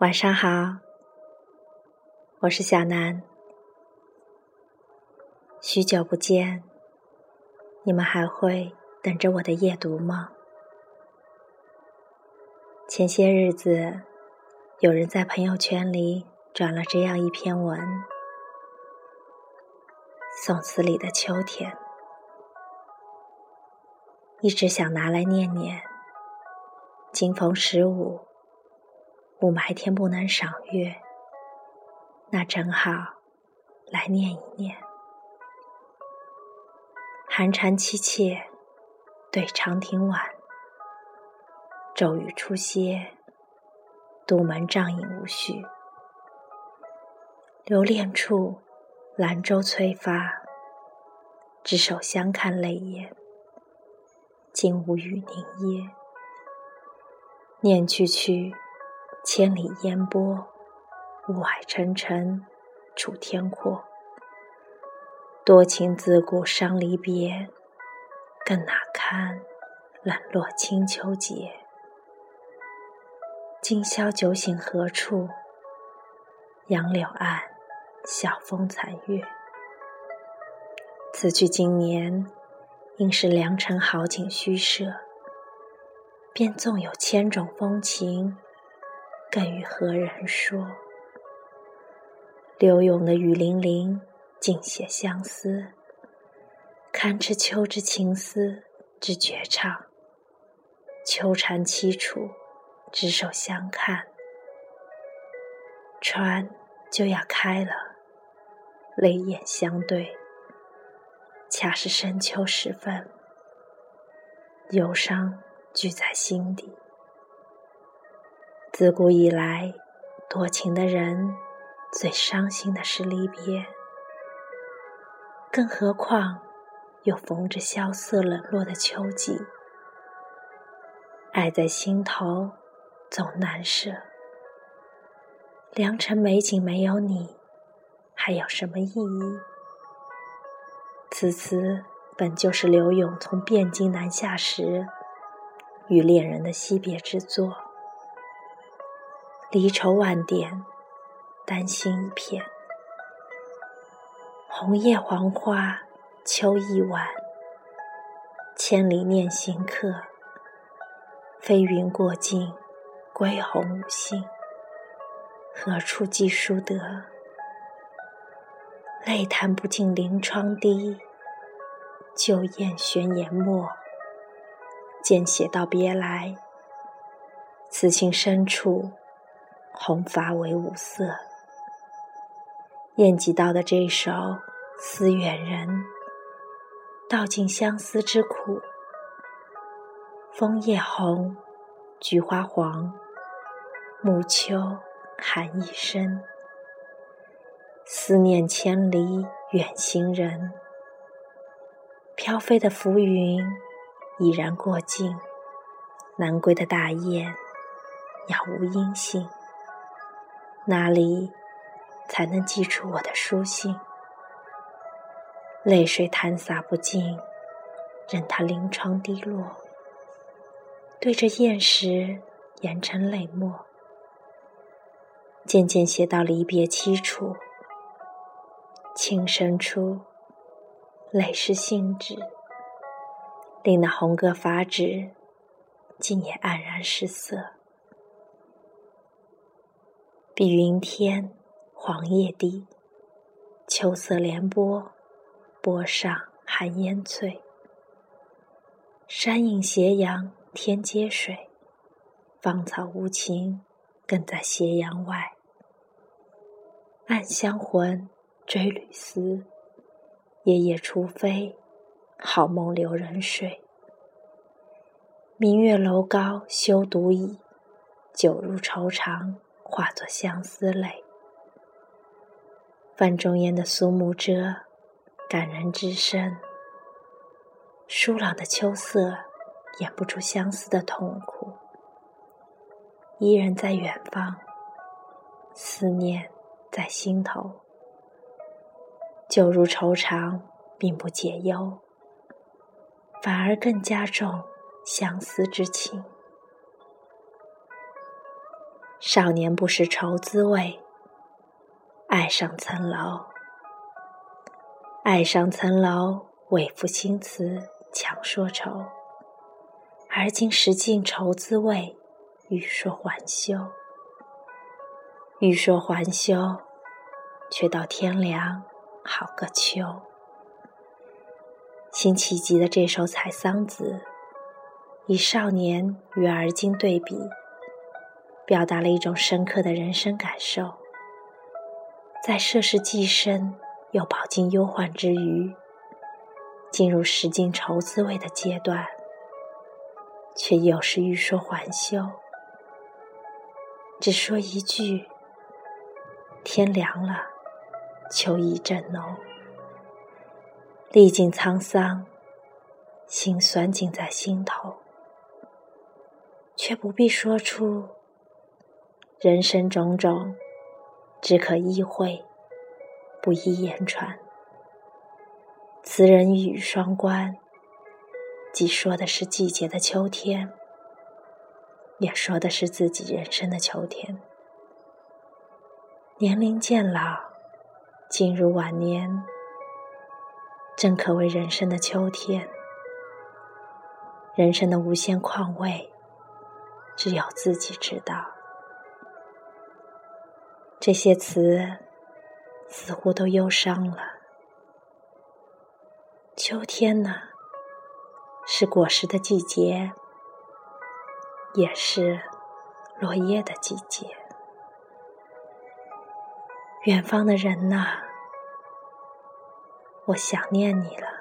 晚上好，我是小南。许久不见，你们还会等着我的夜读吗？前些日子，有人在朋友圈里转了这样一篇文：宋词里的秋天，一直想拿来念念。今逢十五。雾霾天不能赏月，那正好来念一念。寒蝉凄切，对长亭晚。骤雨初歇，杜门帐饮无绪。留恋处，兰舟催发。执手相看泪眼，竟无语凝噎。念去去。千里烟波，雾霭沉沉，楚天阔。多情自古伤离别，更哪堪冷落清秋节？今宵酒醒何处？杨柳岸，晓风残月。此去经年，应是良辰好景虚设。便纵有千种风情。更与何人说？柳永的雨霖铃，尽写相思，堪知秋之情思之绝唱。秋蝉凄楚，执手相看，船就要开了，泪眼相对，恰是深秋时分，忧伤聚在心底。自古以来，多情的人最伤心的是离别，更何况又逢着萧瑟冷落的秋季，爱在心头总难舍。良辰美景没有你，还有什么意义？此词本就是柳永从汴京南下时与恋人的惜别之作。离愁万点，丹心一片。红叶黄花，秋意晚。千里念行客，飞云过尽，归鸿无信。何处寄书得？泪弹不尽临窗滴，旧燕悬研墨。见写道别来，此情深处。红发为五色，晏几道的这首《思远人》，道尽相思之苦。枫叶红，菊花黄，暮秋寒意深。思念千里远行人，飘飞的浮云已然过尽，南归的大雁杳无音信。哪里才能寄出我的书信？泪水弹洒不尽，任它临窗滴落。对着砚石研成泪墨，渐渐写到离别凄楚，轻声出泪湿信纸，令那红格法纸竟也黯然失色。碧云天，黄叶地，秋色连波，波上寒烟翠。山映斜阳，天接水，芳草无情，更在斜阳外。暗香魂，追旅思，夜夜除非，好梦留人睡。明月楼高休独倚，酒入愁肠。化作相思泪，范仲淹的苏幕遮，感人至深。疏朗的秋色，掩不住相思的痛苦。伊人在远方，思念在心头。酒入愁肠，并不解忧，反而更加重相思之情。少年不识愁滋味，爱上层楼。爱上层楼，为赋新词强说愁。而今识尽愁滋味，欲说还休。欲说还休，却道天凉好个秋。辛弃疾的这首《采桑子》，以少年与而今对比，表达了一种深刻的人生感受。在涉世既深又饱经忧患之余，进入识尽愁滋味的阶段，却又是欲说还休。只说一句：“天凉了，秋意正浓。”历尽沧桑，心酸尽在心头，却不必说出人生种种，只可意会，不宜言传。词人一语双关，既说的是季节的秋天，也说的是自己人生的秋天。年龄渐老，进入晚年。正可谓人生的秋天，人生的无限况味，只有自己知道。这些词似乎都忧伤了。秋天呢，是果实的季节，也是落叶的季节。远方的人呐。我想念你了。